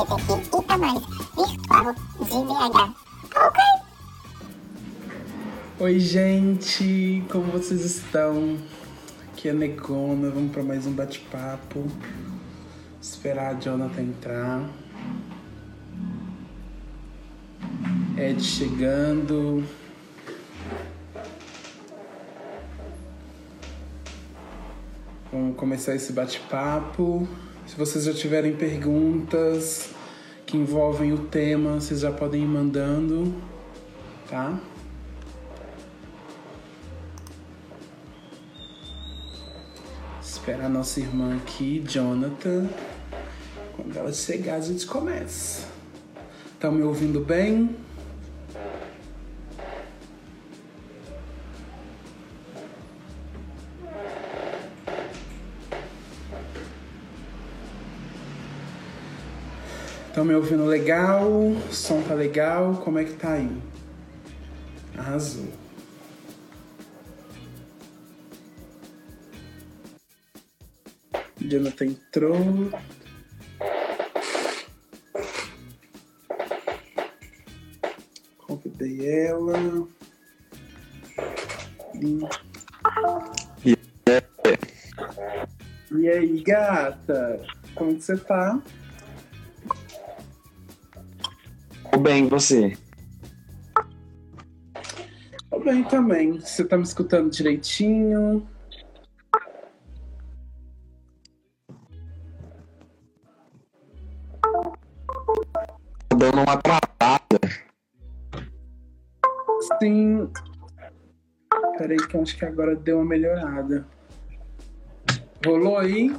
LGBTQ e mais virtual de BH. Ok? Oi, gente, como vocês estão? Aqui é Negona, vamos para mais um bate-papo. Esperar a Jonathan entrar. Ed chegando. Vamos começar esse bate-papo. Se vocês já tiverem perguntas que envolvem o tema, vocês já podem ir mandando, tá? Espera a nossa irmã aqui, Jonathan. Quando ela chegar, a gente começa. Estão me ouvindo bem? Estão me ouvindo legal? O som tá legal? Como é que tá aí? Arrasou. Jonathan entrou. Convidei ela. E... aí, gata? Como que você tá? Tô bem, você? Tô bem também. Você tá me escutando direitinho? Tá dando uma travada. Sim. Peraí que eu acho que agora deu uma melhorada. Rolou aí?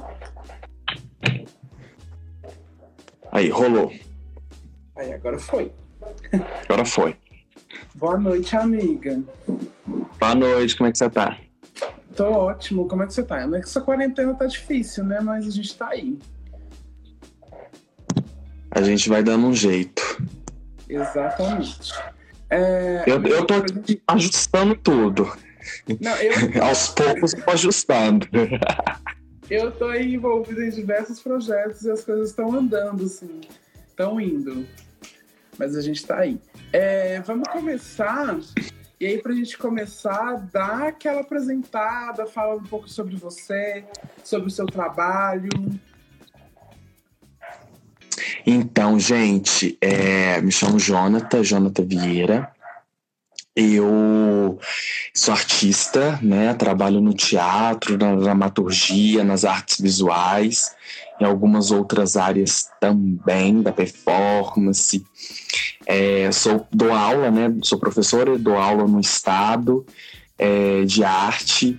Aí, rolou. Aí, agora foi. Agora foi. Boa noite, amiga. Boa noite, como é que você tá? Tô ótimo. Como é que você tá? Não é que essa quarentena tá difícil, né? Mas a gente tá aí. A gente vai dando um jeito. Exatamente. É, Eu, eu tô gente- ajustando tudo. Não, eu, Aos poucos eu tô ajustando. eu tô aí envolvido em diversos projetos e as coisas estão andando, assim. Estão indo. Mas a gente tá aí. É, vamos começar. E aí, pra gente começar, dar aquela apresentada, falar um pouco sobre você, sobre o seu trabalho. Então, gente, é, me chamo Jonathan, Jonathan Vieira. Eu sou artista, né? Trabalho no teatro, na dramaturgia, nas artes visuais, em algumas outras áreas também da performance. É, sou dou aula, né? Sou professora, dou aula no estado é, de arte.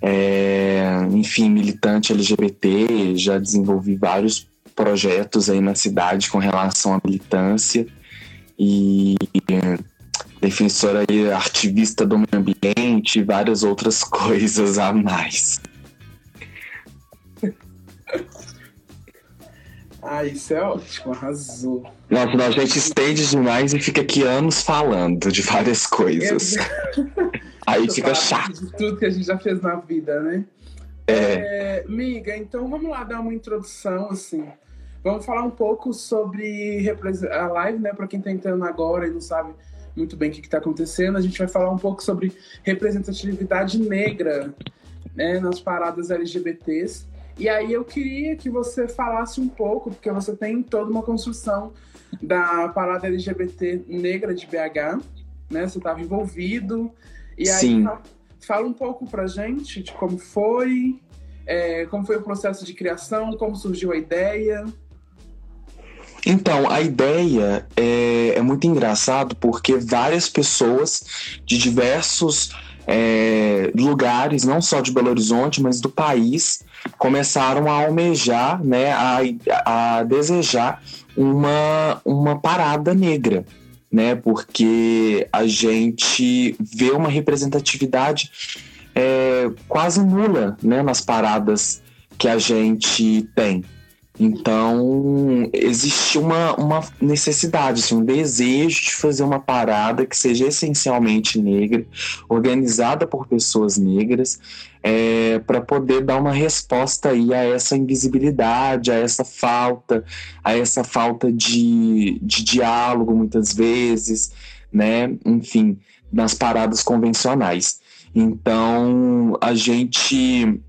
É, enfim, militante LGBT, já desenvolvi vários projetos aí na cidade com relação à militância e defensora e ativista do meio ambiente e várias outras coisas a mais. Ah, isso é ótimo, arrasou. Nossa, a gente estende demais e fica aqui anos falando de várias coisas. Aí Tô fica chato. De tudo que a gente já fez na vida, né? É, É, miga, então vamos lá dar uma introdução, assim. Vamos falar um pouco sobre a live, né? Para quem tá entrando agora e não sabe muito bem o que, que tá acontecendo, a gente vai falar um pouco sobre representatividade negra né, nas paradas LGBTs. E aí eu queria que você falasse um pouco, porque você tem toda uma construção da parada LGBT negra de BH, né? Você estava envolvido. E aí Sim. fa- fala um pouco pra gente de como foi, é, como foi o processo de criação, como surgiu a ideia. Então, a ideia é, é muito engraçado porque várias pessoas de diversos é, lugares, não só de Belo Horizonte, mas do país, começaram a almejar, né, a, a desejar uma, uma parada negra, né, porque a gente vê uma representatividade é, quase nula, né, nas paradas que a gente tem Então, existe uma, uma necessidade, assim, um desejo de fazer uma parada que seja essencialmente negra, organizada por pessoas negras, é, para poder dar uma resposta aí a essa invisibilidade, a essa falta, a essa falta de, de diálogo, muitas vezes, né? Enfim, nas paradas convencionais. Então, a gente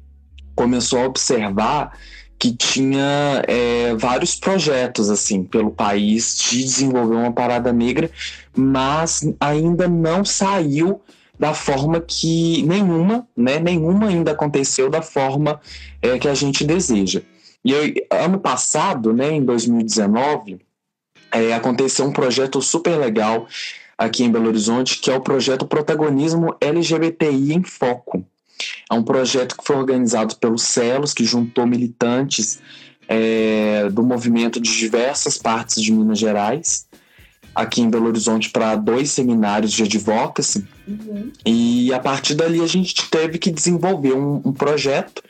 começou a observar que tinha é, vários projetos assim pelo país de desenvolver uma parada negra, mas ainda não saiu da forma que nenhuma, né, nenhuma ainda aconteceu da forma é, que a gente deseja. E eu, ano passado, né, em 2019, é, aconteceu um projeto super legal aqui em Belo Horizonte, que é o projeto Protagonismo LGBTI em Foco. É um projeto que foi organizado pelos Celos, que juntou militantes é, do movimento de diversas partes de Minas Gerais, aqui em Belo Horizonte, para dois seminários de advocacy. Uhum. E a partir dali a gente teve que desenvolver um, um projeto,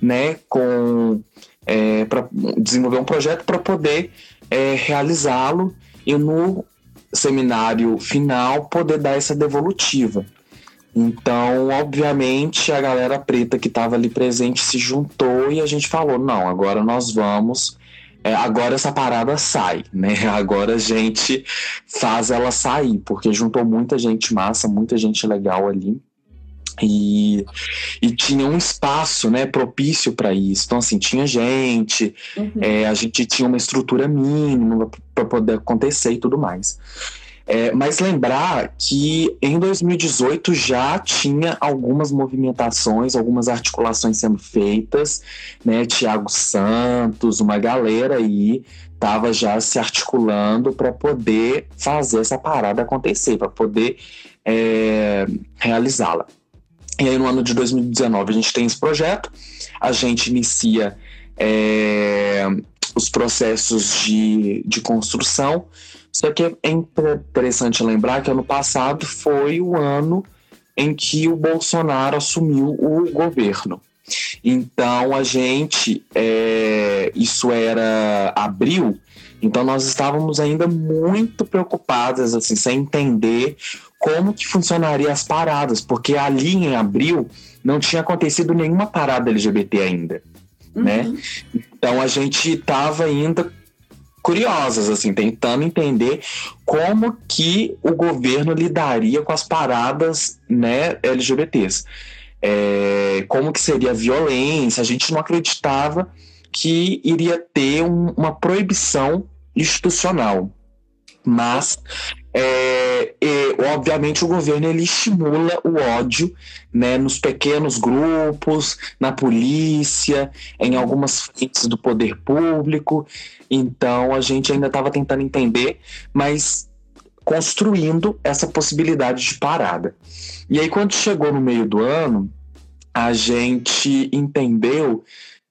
né, com é, para desenvolver um projeto para poder é, realizá-lo e no seminário final poder dar essa devolutiva. Então, obviamente, a galera preta que estava ali presente se juntou e a gente falou: não, agora nós vamos. É, agora essa parada sai, né? Agora a gente faz ela sair, porque juntou muita gente massa, muita gente legal ali. E, e tinha um espaço né, propício para isso. Então, assim, tinha gente, uhum. é, a gente tinha uma estrutura mínima para poder acontecer e tudo mais. É, mas lembrar que em 2018 já tinha algumas movimentações, algumas articulações sendo feitas, né? Tiago Santos, uma galera aí estava já se articulando para poder fazer essa parada acontecer, para poder é, realizá-la. E aí no ano de 2019 a gente tem esse projeto, a gente inicia é, os processos de, de construção, só que é interessante lembrar que ano passado foi o ano em que o Bolsonaro assumiu o governo. Então a gente, é, isso era abril, então nós estávamos ainda muito preocupadas, assim, sem entender como que funcionaria as paradas, porque ali em abril não tinha acontecido nenhuma parada LGBT ainda, né? uhum. né? Então a gente estava ainda curiosas, assim, tentando entender como que o governo lidaria com as paradas, né, LGBTs. É, como que seria a violência, a gente não acreditava que iria ter um, uma proibição institucional. Mas é, e, obviamente o governo ele estimula o ódio né, nos pequenos grupos, na polícia, em algumas frentes do poder público. Então a gente ainda estava tentando entender, mas construindo essa possibilidade de parada. E aí quando chegou no meio do ano, a gente entendeu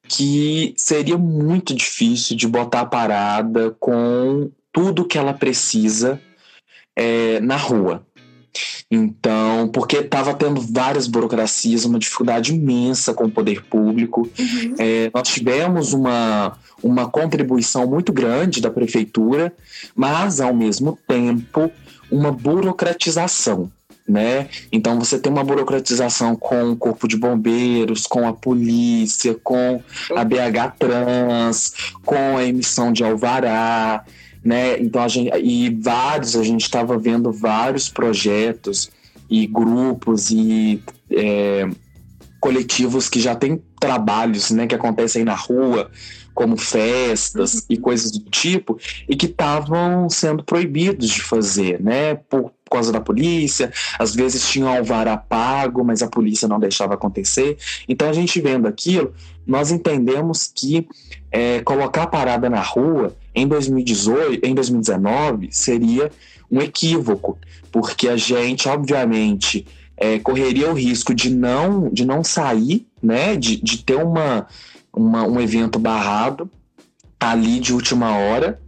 que seria muito difícil de botar a parada com tudo que ela precisa é, na rua. Então, porque estava tendo várias burocracias, uma dificuldade imensa com o poder público. Uhum. É, nós tivemos uma, uma contribuição muito grande da prefeitura, mas, ao mesmo tempo, uma burocratização. Né? Então você tem uma burocratização com o corpo de bombeiros, com a polícia, com a BH Trans, com a emissão de alvará né? Então a gente e vários a gente estava vendo vários projetos e grupos e é, coletivos que já têm trabalhos, né, que acontecem na rua, como festas uhum. e coisas do tipo, e que estavam sendo proibidos de fazer, né, por causa da polícia, às vezes tinham alvará pago, mas a polícia não deixava acontecer. Então a gente vendo aquilo, nós entendemos que é, colocar a parada na rua em 2018, em 2019 seria um equívoco, porque a gente, obviamente, é, correria o risco de não, de não sair, né, de, de ter uma, uma, um evento barrado ali de última hora,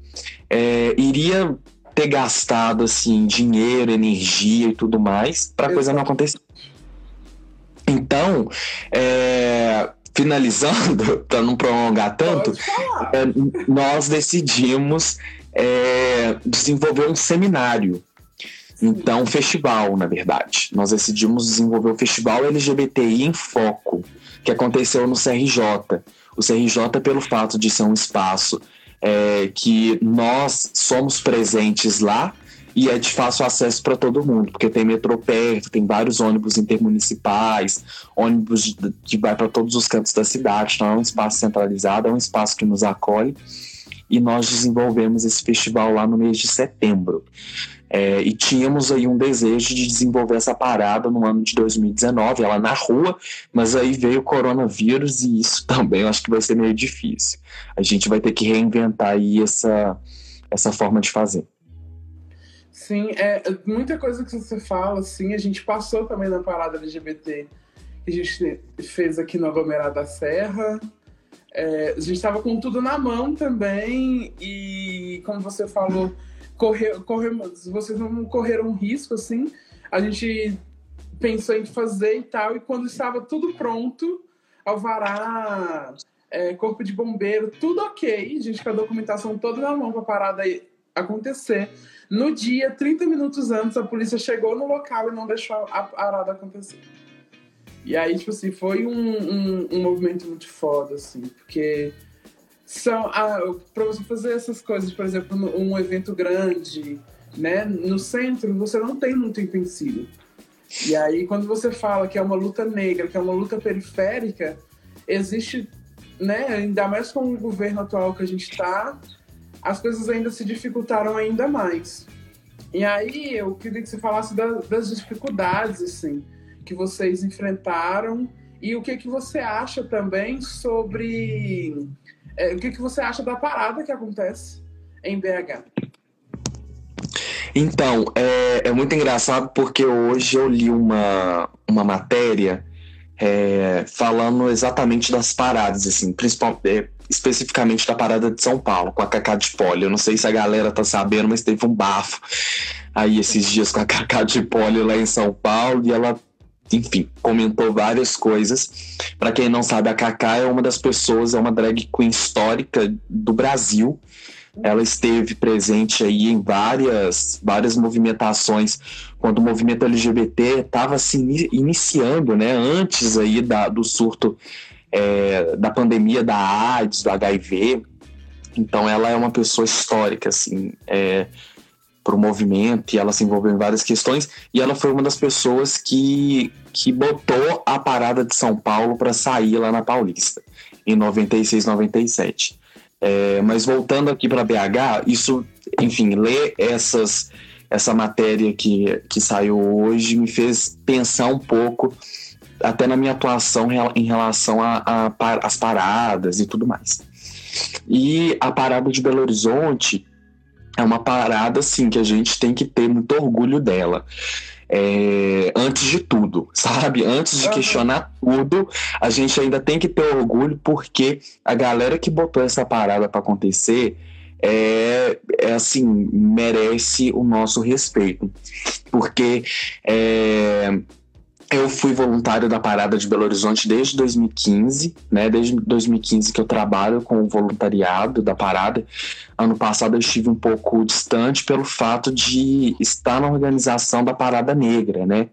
é, iria ter gastado assim dinheiro, energia e tudo mais para a coisa não acontecer. Então, é, finalizando, para não prolongar tanto, é, nós decidimos é, desenvolver um seminário. Então, festival, na verdade. Nós decidimos desenvolver o Festival LGBTI em Foco, que aconteceu no CRJ. O CRJ, pelo fato de ser um espaço é, que nós somos presentes lá, e é de fácil acesso para todo mundo, porque tem metrô perto, tem vários ônibus intermunicipais, ônibus que vai para todos os cantos da cidade, então é um espaço centralizado, é um espaço que nos acolhe e nós desenvolvemos esse festival lá no mês de setembro. É, e tínhamos aí um desejo de desenvolver essa parada no ano de 2019, ela na rua, mas aí veio o coronavírus e isso também eu acho que vai ser meio difícil. A gente vai ter que reinventar aí essa, essa forma de fazer. Sim, é, muita coisa que você fala, assim, a gente passou também na parada LGBT que a gente fez aqui no aglomerado da Serra. É, a gente estava com tudo na mão também e, como você falou, correr, correr, vocês não correram risco, assim. A gente pensou em fazer e tal, e quando estava tudo pronto, alvará, é, corpo de bombeiro, tudo ok, a gente com a documentação toda na mão para a parada acontecer. No dia, 30 minutos antes, a polícia chegou no local e não deixou a parada acontecer. E aí, tipo assim, foi um, um, um movimento muito foda, assim, porque são ah, para você fazer essas coisas, por exemplo, um evento grande, né, no centro, você não tem muito empecilho. E aí, quando você fala que é uma luta negra, que é uma luta periférica, existe, né, ainda mais com o governo atual que a gente está, as coisas ainda se dificultaram ainda mais. E aí eu queria que você falasse da, das dificuldades assim que vocês enfrentaram e o que que você acha também sobre é, o que que você acha da parada que acontece em BH. Então, é, é muito engraçado porque hoje eu li uma, uma matéria é, falando exatamente das paradas, assim, principalmente, é, especificamente da parada de São Paulo, com a Cacá de Poli. Eu não sei se a galera tá sabendo, mas teve um bafo aí esses dias com a Cacá de Poli lá em São Paulo e ela, enfim, comentou várias coisas. Para quem não sabe, a Cacá é uma das pessoas, é uma drag queen histórica do Brasil. Ela esteve presente aí em várias, várias movimentações quando o movimento LGBT estava se iniciando, né, antes aí da, do surto é, da pandemia da AIDS, do HIV. Então ela é uma pessoa histórica, assim, é, para o movimento e ela se envolveu em várias questões e ela foi uma das pessoas que, que botou a parada de São Paulo para sair lá na Paulista, em 96, 97. É, mas voltando aqui para BH, isso, enfim, ler essas, essa matéria que, que saiu hoje me fez pensar um pouco até na minha atuação em relação às paradas e tudo mais. E a parada de Belo Horizonte é uma parada, assim, que a gente tem que ter muito orgulho dela. É, antes de tudo, sabe? Antes de questionar tudo, a gente ainda tem que ter orgulho porque a galera que botou essa parada para acontecer é, é, assim merece o nosso respeito, porque é, eu fui voluntário da Parada de Belo Horizonte desde 2015, né? Desde 2015 que eu trabalho com o voluntariado da Parada. Ano passado eu estive um pouco distante pelo fato de estar na organização da Parada Negra, né?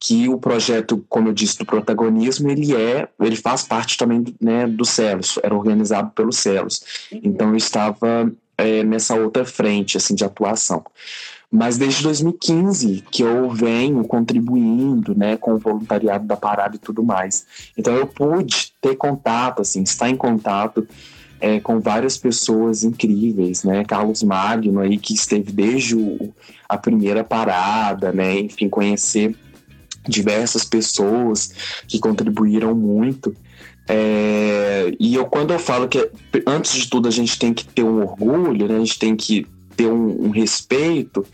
Que o projeto, como eu disse, do protagonismo, ele é, ele faz parte também né, do Celos, era organizado pelo Celos. Então eu estava é, nessa outra frente assim de atuação. Mas desde 2015 que eu venho contribuindo, né, com o voluntariado da parada e tudo mais. Então eu pude ter contato, assim, estar em contato é, com várias pessoas incríveis, né? Carlos Magno aí que esteve desde o, a primeira parada, né? Enfim, conhecer diversas pessoas que contribuíram muito. É, e eu quando eu falo que antes de tudo a gente tem que ter um orgulho, né? A gente tem que ter um, um respeito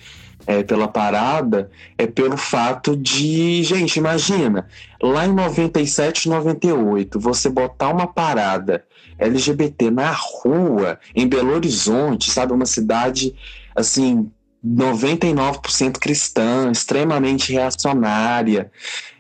é, pela parada é pelo fato de, gente, imagina, lá em 97, 98, você botar uma parada LGBT na rua, em Belo Horizonte, sabe, uma cidade assim 99% cristã, extremamente reacionária,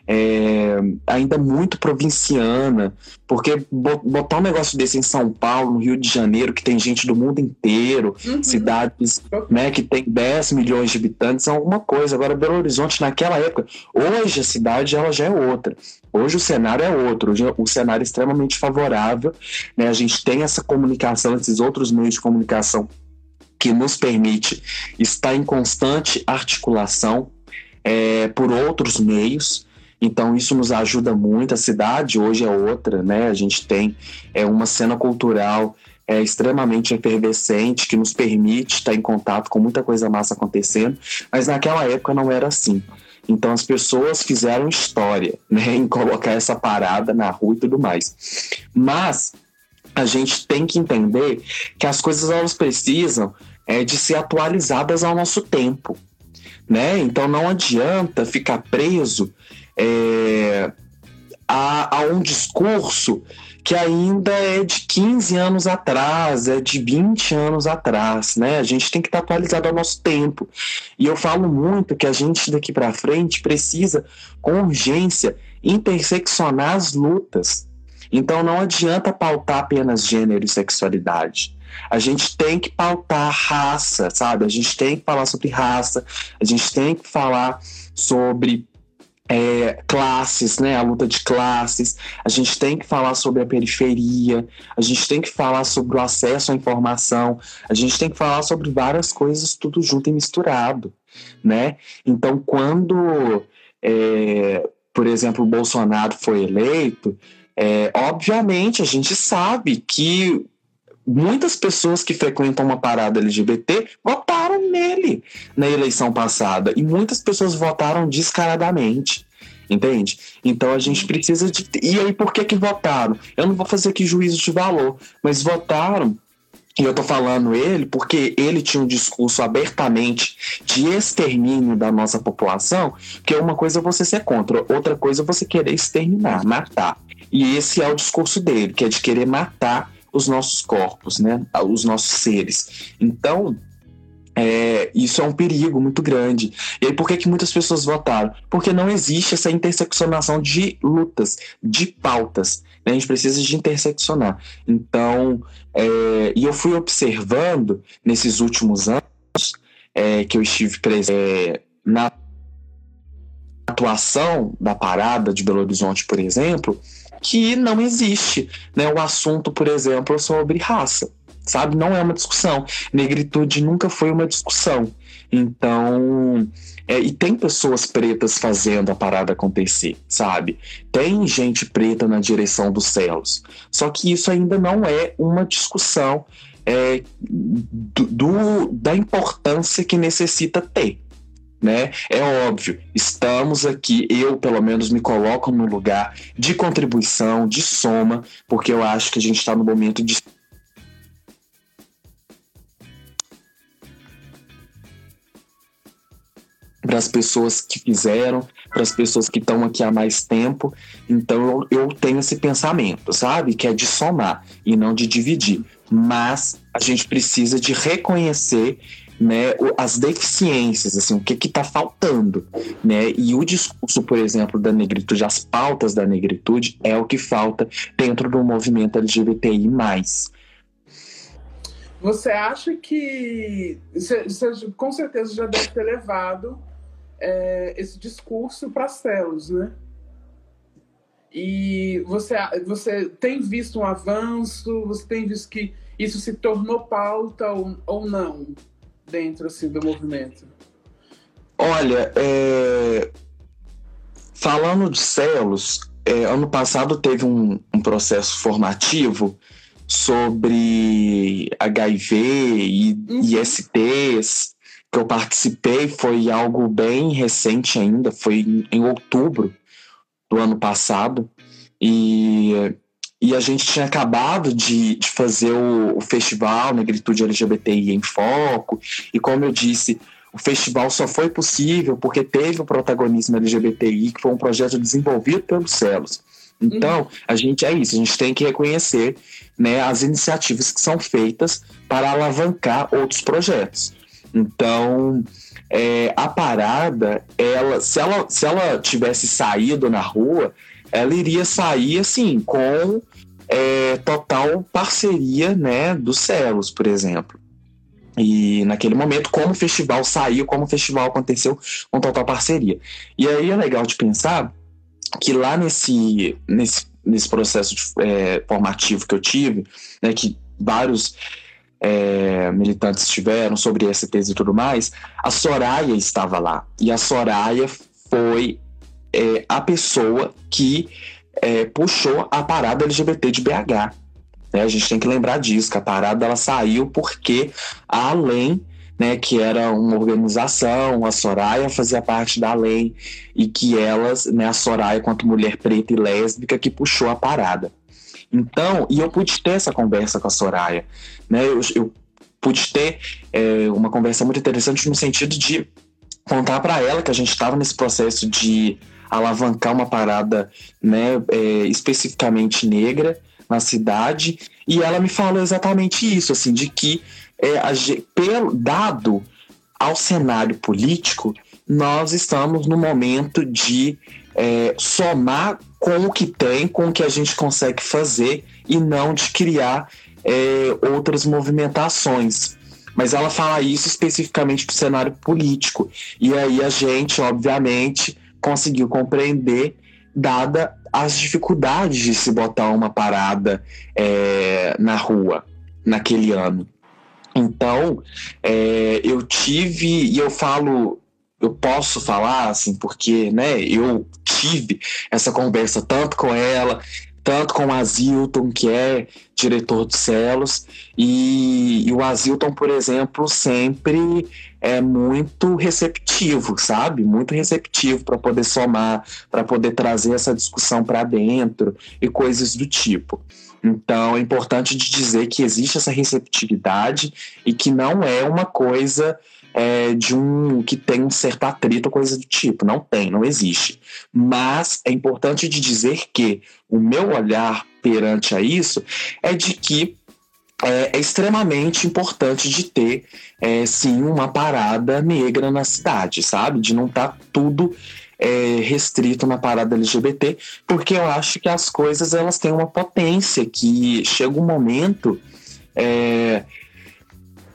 é, ainda muito provinciana, porque botar um negócio desse em São Paulo, no Rio de Janeiro, que tem gente do mundo inteiro, uhum. cidades né, que tem 10 milhões de habitantes, é alguma coisa. Agora, Belo Horizonte, naquela época, hoje a cidade ela já é outra. Hoje o cenário é outro, hoje o cenário é extremamente favorável. Né? A gente tem essa comunicação, esses outros meios de comunicação que nos permite estar em constante articulação é, por outros meios. Então isso nos ajuda muito. A cidade hoje é outra, né? A gente tem é, uma cena cultural é, extremamente efervescente que nos permite estar em contato com muita coisa massa acontecendo, mas naquela época não era assim. Então as pessoas fizeram história, né, em colocar essa parada na rua e tudo mais. Mas a gente tem que entender que as coisas elas precisam é, de ser atualizadas ao nosso tempo, né? Então não adianta ficar preso é, a, a um discurso que ainda é de 15 anos atrás, é de 20 anos atrás, né? A gente tem que estar atualizado ao nosso tempo. E eu falo muito que a gente daqui para frente precisa, com urgência, interseccionar as lutas. Então não adianta pautar apenas gênero e sexualidade. A gente tem que pautar raça, sabe? A gente tem que falar sobre raça, a gente tem que falar sobre é, classes, né, a luta de classes, a gente tem que falar sobre a periferia, a gente tem que falar sobre o acesso à informação, a gente tem que falar sobre várias coisas tudo junto e misturado, né? Então, quando, é, por exemplo, o Bolsonaro foi eleito, é, obviamente a gente sabe que muitas pessoas que frequentam uma parada LGBT votaram nele na eleição passada e muitas pessoas votaram descaradamente. Entende? Então a gente precisa de. E aí, por que que votaram? Eu não vou fazer aqui juízo de valor, mas votaram e eu tô falando ele porque ele tinha um discurso abertamente de extermínio da nossa população, que uma coisa é você ser contra, outra coisa é você querer exterminar, matar. E esse é o discurso dele, que é de querer matar os nossos corpos, né? Os nossos seres. Então, é, isso é um perigo muito grande. E aí, por que, que muitas pessoas votaram? Porque não existe essa interseccionação de lutas, de pautas. Né? A gente precisa de interseccionar. Então, é, e eu fui observando nesses últimos anos é, que eu estive presente é, na atuação da parada de Belo Horizonte, por exemplo, que não existe né, o assunto, por exemplo, sobre raça, sabe? Não é uma discussão. Negritude nunca foi uma discussão. Então, é, e tem pessoas pretas fazendo a parada acontecer, sabe? Tem gente preta na direção dos céus. Só que isso ainda não é uma discussão é, do, da importância que necessita ter né? É óbvio, estamos aqui, eu pelo menos me coloco no lugar de contribuição, de soma, porque eu acho que a gente está no momento de para as pessoas que fizeram, para as pessoas que estão aqui há mais tempo. Então eu, eu, tenho esse pensamento, sabe? Que é de somar e não de dividir. Mas a gente precisa de reconhecer né, as deficiências, assim, o que está faltando, né? E o discurso, por exemplo, da negritude, as pautas da negritude é o que falta dentro do movimento LGBTI+. Você acha que você, com certeza já deve ter levado é, esse discurso para células, né? E você, você tem visto um avanço? Você tem visto que isso se tornou pauta ou, ou não? Dentro assim, do movimento? Olha, é... falando de celos, é, ano passado teve um, um, processo formativo sobre HIV e uhum. ISTs que eu participei, foi algo bem recente ainda, foi em, em outubro do ano passado. E e a gente tinha acabado de, de fazer o, o, festival Negritude LGBTI em Foco, e como eu disse, o festival só foi possível porque teve o protagonismo LGBTI, que foi um projeto desenvolvido pelos Celos. Então, uhum. a gente é isso, a gente tem que reconhecer né, as iniciativas que são feitas para alavancar outros projetos. Então, é, a parada, ela, se ela, se ela tivesse saído na rua, ela iria sair assim com é, total parceria, né, dos Celos, por exemplo. E naquele momento, como o festival saiu, como o festival aconteceu, com total parceria. E aí é legal de pensar que lá nesse, nesse, nesse processo de, é, formativo que eu tive, né, que vários é, militantes tiveram sobre STs e tudo mais, a Soraya estava lá. E a Soraya foi é, a pessoa que é, puxou a parada LGBT de BH. Né? A gente tem que lembrar disso, que a parada ela saiu porque a Além, né, que era uma organização, a Soraya fazia parte da Além, e que elas, né, a Soraya, quanto mulher preta e lésbica, que puxou a parada. Então, e eu pude ter essa conversa com a Soraya, né? Eu, eu pude ter é, uma conversa muito interessante no sentido de contar para ela que a gente estava nesse processo de alavancar uma parada, né, é, especificamente negra na cidade, e ela me falou exatamente isso, assim, de que é, a, pelo, dado ao cenário político, nós estamos no momento de é, somar com o que tem, com o que a gente consegue fazer e não de criar é, outras movimentações. Mas ela fala isso especificamente para o cenário político. E aí a gente, obviamente, conseguiu compreender, dada as dificuldades de se botar uma parada é, na rua naquele ano. Então, é, eu tive, e eu falo eu posso falar, assim, porque, né, eu tive essa conversa tanto com ela, tanto com o Azilton, que é diretor de Celos, e, e o Azilton, por exemplo, sempre é muito receptivo, sabe? Muito receptivo para poder somar, para poder trazer essa discussão para dentro e coisas do tipo. Então, é importante de dizer que existe essa receptividade e que não é uma coisa é, de um que tem um certo atrito ou coisa do tipo. Não tem, não existe. Mas é importante de dizer que o meu olhar perante a isso é de que é, é extremamente importante de ter, é, sim, uma parada negra na cidade, sabe? De não estar tá tudo é, restrito na parada LGBT, porque eu acho que as coisas elas têm uma potência que chega um momento é,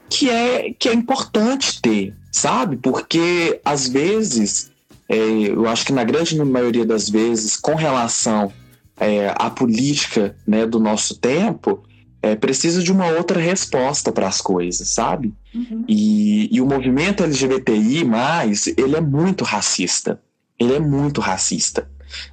que é, que é importante ter, sabe? Porque às vezes, é, eu acho que na grande maioria das vezes, com relação é, à política né, do nosso tempo, é, precisa de uma outra resposta para as coisas, sabe? Uhum. E, e o movimento LGBTI, ele é muito racista. Ele é muito racista.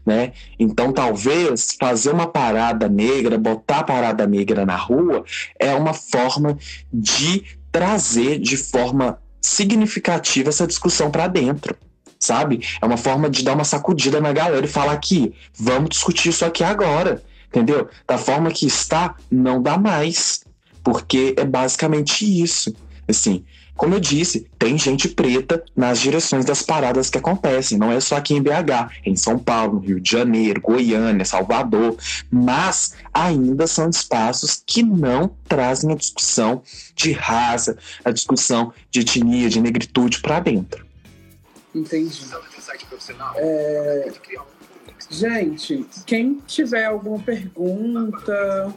Né? Então, talvez fazer uma parada negra, botar a parada negra na rua, é uma forma de trazer de forma significativa essa discussão para dentro, sabe? É uma forma de dar uma sacudida na galera e falar aqui, vamos discutir isso aqui agora, entendeu? Da forma que está, não dá mais, porque é basicamente isso. Assim, como eu disse, tem gente preta nas direções das paradas que acontecem. Não é só aqui em BH, em São Paulo, Rio de Janeiro, Goiânia, Salvador. Mas ainda são espaços que não trazem a discussão de raça, a discussão de etnia, de negritude para dentro. Entendi. É... Gente, quem tiver alguma pergunta,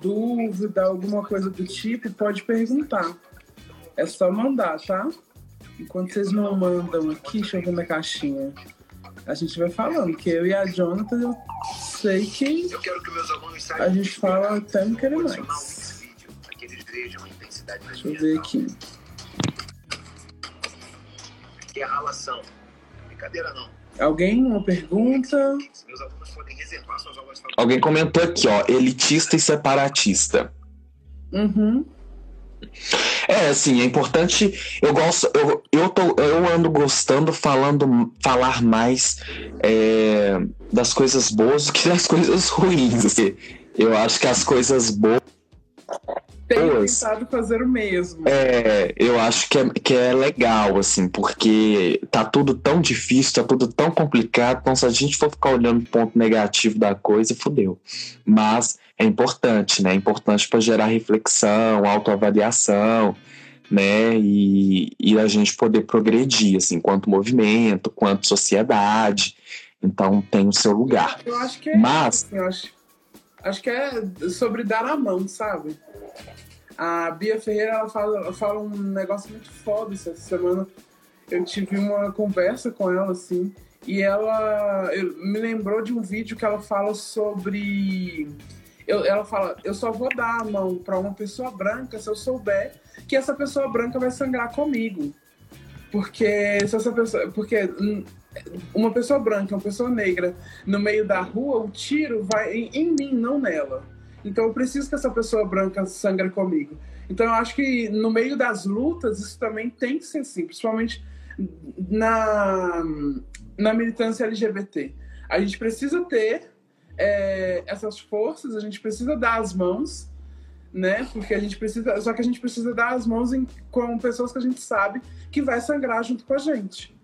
dúvida, alguma coisa do tipo, pode perguntar. É só mandar, tá? Enquanto vocês não mandam aqui, deixa eu ver minha caixinha. A gente vai falando, que eu e a Jonathan, eu sei que, a gente fala até não querer mais. Deixa eu ver aqui. Que é ralação. Brincadeira não. Alguém? Uma pergunta? Alguém comentou aqui, ó, elitista e separatista. Uhum. É, assim, é importante. Eu gosto, eu, eu, tô, eu ando gostando falando, falar mais é, das coisas boas do que das coisas ruins. Assim. Eu acho que as coisas boas. Tem tentado fazer o mesmo. É, eu acho que é, que é legal, assim, porque tá tudo tão difícil, tá tudo tão complicado, então se a gente for ficar olhando o ponto negativo da coisa, fodeu. Mas é importante, né? É importante para gerar reflexão, autoavaliação, né? E, e a gente poder progredir, assim, quanto movimento, quanto sociedade. Então tem o seu lugar. Eu acho que é Mas, isso, acho, que é sobre dar a mão, sabe? A Bia Ferreira ela fala, ela fala um negócio muito foda essa semana. Eu tive uma conversa com ela, assim, e ela me lembrou de um vídeo que ela fala sobre. Eu, ela fala: eu só vou dar a mão para uma pessoa branca se eu souber que essa pessoa branca vai sangrar comigo. Porque se essa pessoa. Porque uma pessoa branca, uma pessoa negra, no meio da rua, o tiro vai em, em mim, não nela. Então eu preciso que essa pessoa branca sangre comigo. Então eu acho que no meio das lutas isso também tem que ser assim, principalmente na, na militância LGBT. A gente precisa ter é, essas forças, a gente precisa dar as mãos, né? Porque a gente precisa. Só que a gente precisa dar as mãos em, com pessoas que a gente sabe que vai sangrar junto com a gente.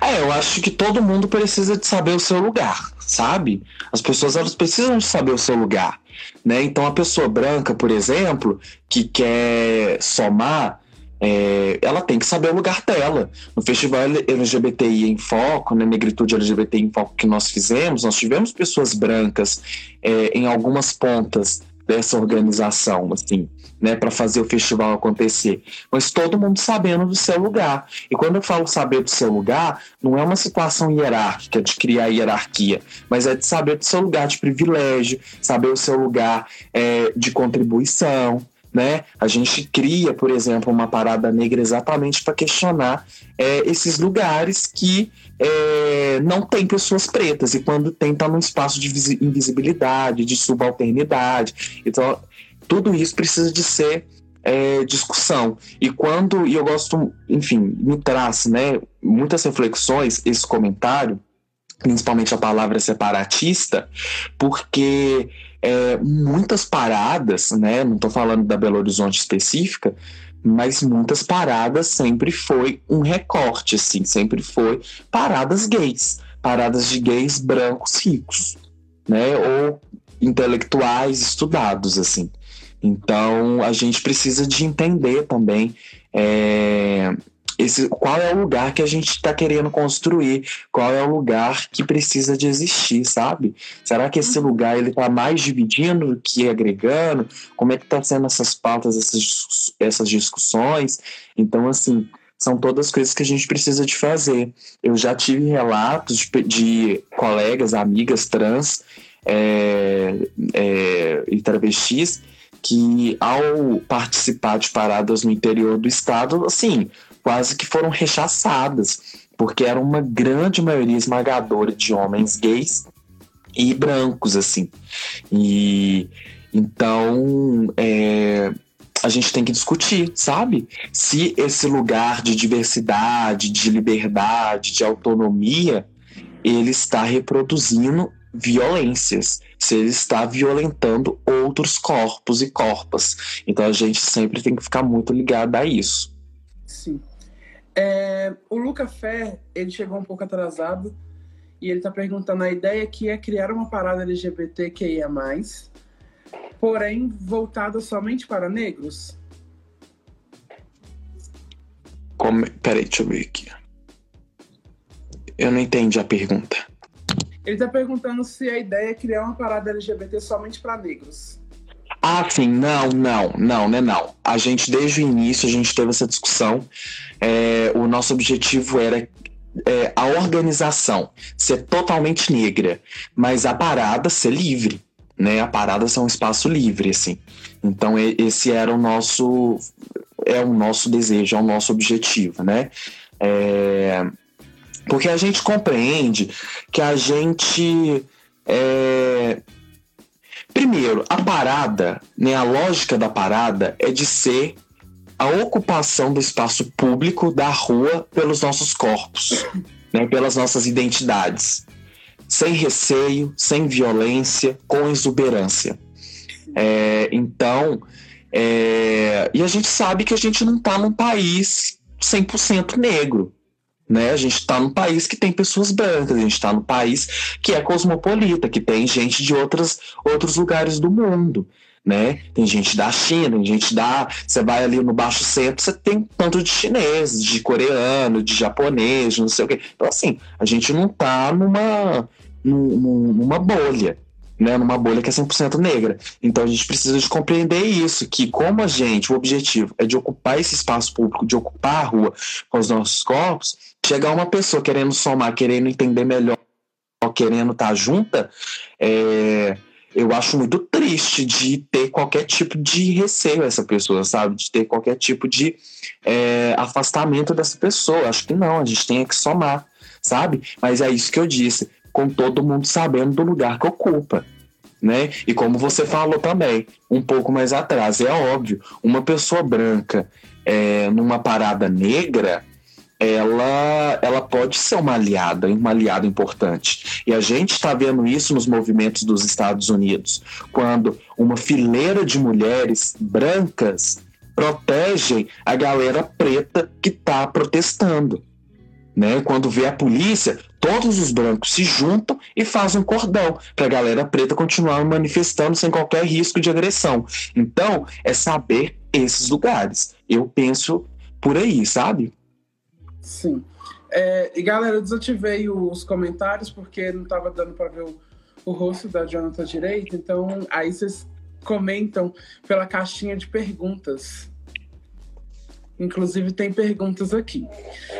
É, eu acho que todo mundo precisa de saber o seu lugar, sabe? As pessoas elas precisam de saber o seu lugar, né? Então a pessoa branca, por exemplo, que quer somar, é, ela tem que saber o lugar dela. No Festival LGBTI em Foco, na né, Negritude LGBTI em Foco que nós fizemos, nós tivemos pessoas brancas é, em algumas pontas dessa organização, assim, né, para fazer o festival acontecer. Mas todo mundo sabendo do seu lugar. E quando eu falo saber do seu lugar, não é uma situação hierárquica de criar hierarquia, mas é de saber do seu lugar de privilégio, saber o seu lugar é, de contribuição, né? A gente cria, por exemplo, uma parada negra exatamente para questionar é, esses lugares que é, não tem pessoas pretas e quando tem tá num espaço de invisibilidade, de subalternidade. Então, tudo isso precisa de ser é, discussão. E quando, e eu gosto, enfim, me traz, né, muitas reflexões esse comentário, principalmente a palavra separatista, porque é, muitas paradas, né? Não estou falando da Belo Horizonte específica, mas muitas paradas sempre foi um recorte, assim, sempre foi paradas gays, paradas de gays brancos ricos, né? Ou intelectuais estudados, assim. Então a gente precisa de entender também é, esse, qual é o lugar que a gente está querendo construir, qual é o lugar que precisa de existir, sabe? Será que esse uhum. lugar ele está mais dividindo do que agregando? Como é que está sendo essas pautas, essas, essas discussões? Então, assim, são todas coisas que a gente precisa de fazer. Eu já tive relatos de, de colegas, amigas trans é, é, e travestis que ao participar de paradas no interior do estado, assim, quase que foram rechaçadas, porque era uma grande maioria esmagadora de homens gays e brancos, assim. E então é, a gente tem que discutir, sabe? Se esse lugar de diversidade, de liberdade, de autonomia, ele está reproduzindo violências, se ele está violentando outros corpos e corpas. Então a gente sempre tem que ficar muito ligado a isso. Sim. É, o Luca Fé, ele chegou um pouco atrasado e ele está perguntando a ideia que é criar uma parada LGBTQIA+, porém voltada somente para negros? Como... Peraí, deixa eu ver aqui. Eu não entendi a pergunta. Ele está perguntando se a ideia é criar uma parada LGBT somente para negros. Ah, sim, não, não, não, né, não. A gente, desde o início, a gente teve essa discussão. É, o nosso objetivo era é, a organização ser totalmente negra, mas a parada ser livre, né? A parada ser um espaço livre, assim. Então, esse era o nosso, é o nosso desejo, é o nosso objetivo, né? É, porque a gente compreende que a gente é, Primeiro, a parada, né, a lógica da parada é de ser a ocupação do espaço público da rua pelos nossos corpos, né, pelas nossas identidades, sem receio, sem violência, com exuberância. É, então, é, e a gente sabe que a gente não está num país 100% negro. Né? A gente está num país que tem pessoas brancas, a gente está num país que é cosmopolita, que tem gente de outras, outros lugares do mundo. né? Tem gente da China, tem gente da. Você vai ali no Baixo Centro, você tem tanto de chinês, de coreano, de japonês, não sei o quê. Então, assim, a gente não tá numa, numa bolha, né? Numa bolha que é 100% negra. Então, a gente precisa de compreender isso, que como a gente, o objetivo é de ocupar esse espaço público, de ocupar a rua com os nossos corpos, chegar uma pessoa querendo somar, querendo entender melhor, querendo estar tá junta, é eu acho muito triste de ter qualquer tipo de receio essa pessoa, sabe? De ter qualquer tipo de é, afastamento dessa pessoa. Acho que não, a gente tem que somar, sabe? Mas é isso que eu disse, com todo mundo sabendo do lugar que ocupa. Né? E como você falou também, um pouco mais atrás, é óbvio, uma pessoa branca é, numa parada negra, ela, ela pode ser uma aliada, uma aliada importante. E a gente está vendo isso nos movimentos dos Estados Unidos, quando uma fileira de mulheres brancas protegem a galera preta que está protestando. Né? Quando vê a polícia, todos os brancos se juntam e fazem um cordão para a galera preta continuar manifestando sem qualquer risco de agressão. Então, é saber esses lugares. Eu penso por aí, sabe? Sim. É, e galera, eu desativei os comentários porque não estava dando para ver o, o, rosto da Jonathan direito, então aí vocês comentam pela caixinha de perguntas. Inclusive tem perguntas aqui.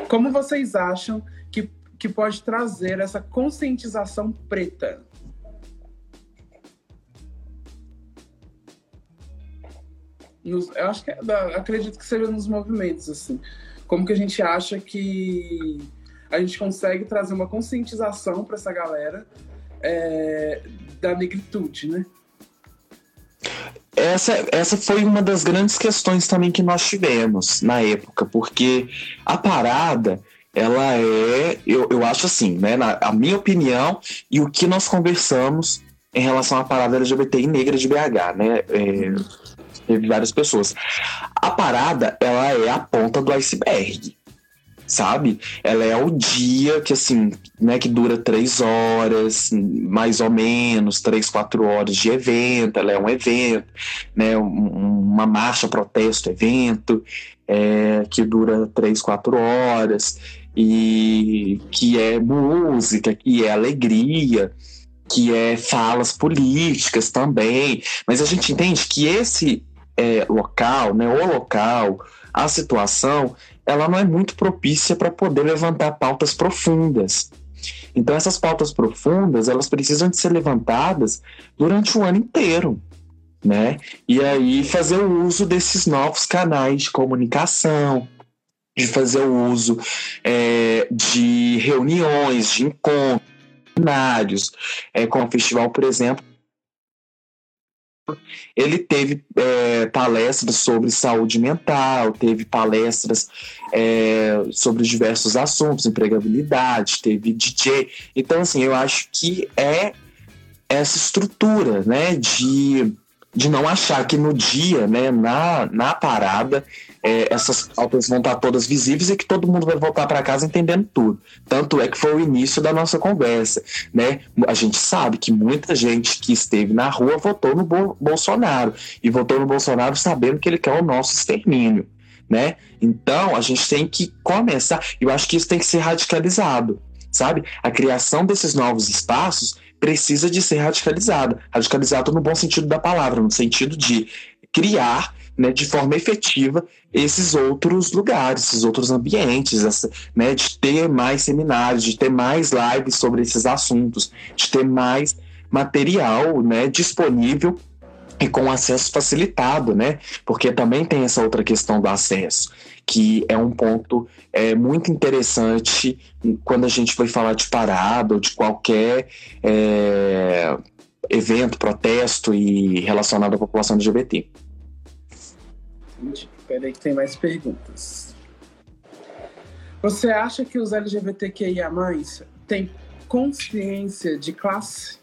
Como vocês acham que, que pode trazer essa conscientização preta? Nos, eu acho que é, acredito que seja nos movimentos assim como que a gente acha que a gente consegue trazer uma conscientização para essa galera é, da negritude, né? Essa, essa foi uma das grandes questões também que nós tivemos na época, porque a parada, ela é, eu, eu acho assim, né, na, a minha opinião e o que nós conversamos em relação à parada LGBTI negra de BH, né, é, teve várias pessoas. A parada, ela é a ponta do iceberg, sabe? Ela é o dia que, assim, né, que dura três horas, mais ou menos, três, quatro horas de evento. Ela é um evento, né, uma marcha, protesto, evento, é, que dura três, quatro horas, e que é música, que é alegria que é falas políticas também, mas a gente entende que esse é, local, né, o local, a situação, ela não é muito propícia para poder levantar pautas profundas. Então essas pautas profundas, elas precisam de ser levantadas durante o ano inteiro, né? E aí fazer o uso desses novos canais de comunicação, de fazer o uso é, de reuniões, de encontros, é, como o festival, por exemplo, ele teve é, palestras sobre saúde mental, teve palestras é, sobre diversos assuntos, empregabilidade, teve DJ. Então, assim, eu acho que é essa estrutura, né, de, de não achar que no dia, né, na, na parada, é, essas pautas vão estar todas visíveis e que todo mundo vai voltar para casa entendendo tudo. Tanto é que foi o início da nossa conversa, né? A gente sabe que muita gente que esteve na rua votou no Bo Bolsonaro e votou no Bolsonaro sabendo que ele quer o nosso extermínio, né? Então a gente tem que começar. Eu acho que isso tem que ser radicalizado, sabe? A criação desses novos espaços precisa de ser radicalizada, radicalizado no bom sentido da palavra, no sentido de criar né, de forma efetiva esses outros lugares, esses outros ambientes, essa, né, de ter mais seminários, de ter mais lives sobre esses assuntos, de ter mais material né, disponível e com acesso facilitado, né? Porque também tem essa outra questão do acesso, que é um ponto é, muito interessante quando a gente vai falar de parada ou de qualquer é, evento, protesto e relacionado à população LGBT. Espera aí que tem mais perguntas. Você acha que os LGBTQIA+, têm consciência de classe?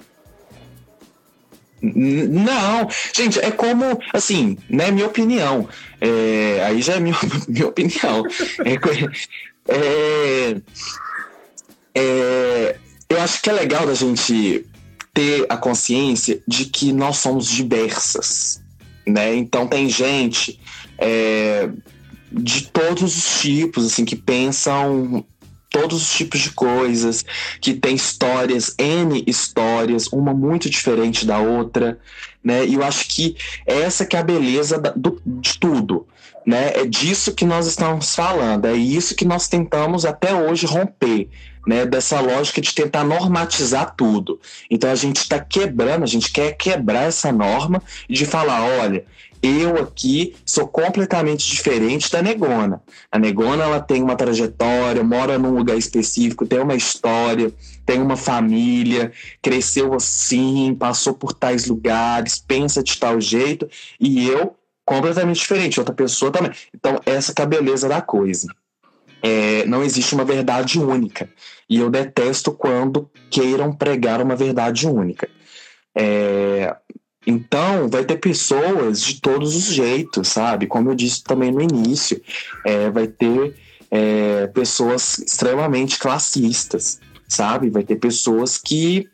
Não, gente, é como, assim, né, minha opinião, é, aí já é minha, minha opinião. É, é, é, eu acho que é legal da gente ter a consciência de que nós somos diversas, né? Então tem gente é, de todos os tipos, assim, que pensam todos os tipos de coisas, que tem histórias, N histórias, uma muito diferente da outra, né? E eu acho que essa que é a beleza da, do, de tudo, né? É disso que nós estamos falando, é isso que nós tentamos até hoje romper, né? Dessa lógica de tentar normatizar tudo. Então a gente está quebrando, a gente quer quebrar essa norma de falar, olha, eu aqui sou completamente diferente da Negona. A Negona ela tem uma trajetória, mora num lugar específico, tem uma história, tem uma família, cresceu assim, passou por tais lugares, pensa de tal jeito, e eu completamente diferente, outra pessoa também. Então, essa é a beleza da coisa. É, não existe uma verdade única. E eu detesto quando queiram pregar uma verdade única. É, então, vai ter pessoas de todos os jeitos, sabe? Como eu disse também no início, é, vai ter é, pessoas extremamente classistas, sabe? Vai ter pessoas que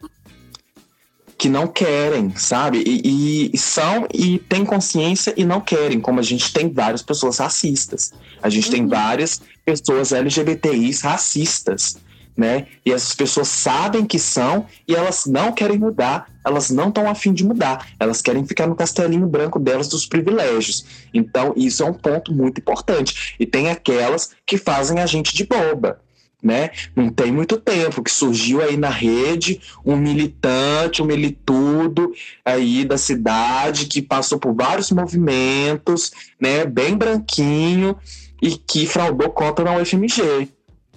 que não querem, sabe? E, e, são e têm consciência e não querem, como a gente tem várias pessoas racistas. A gente uhum. tem várias pessoas LGBTIs racistas, né? E essas pessoas sabem que são e elas não querem mudar, elas não estão afim de mudar, elas querem ficar no castelinho branco delas dos privilégios. Então, isso é um ponto muito importante. E tem aquelas que fazem a gente de boba. Né? Não tem muito tempo que surgiu aí na rede um militante, um militudo aí da cidade que passou por vários movimentos, né, bem branquinho e que fraudou conta na UFMG,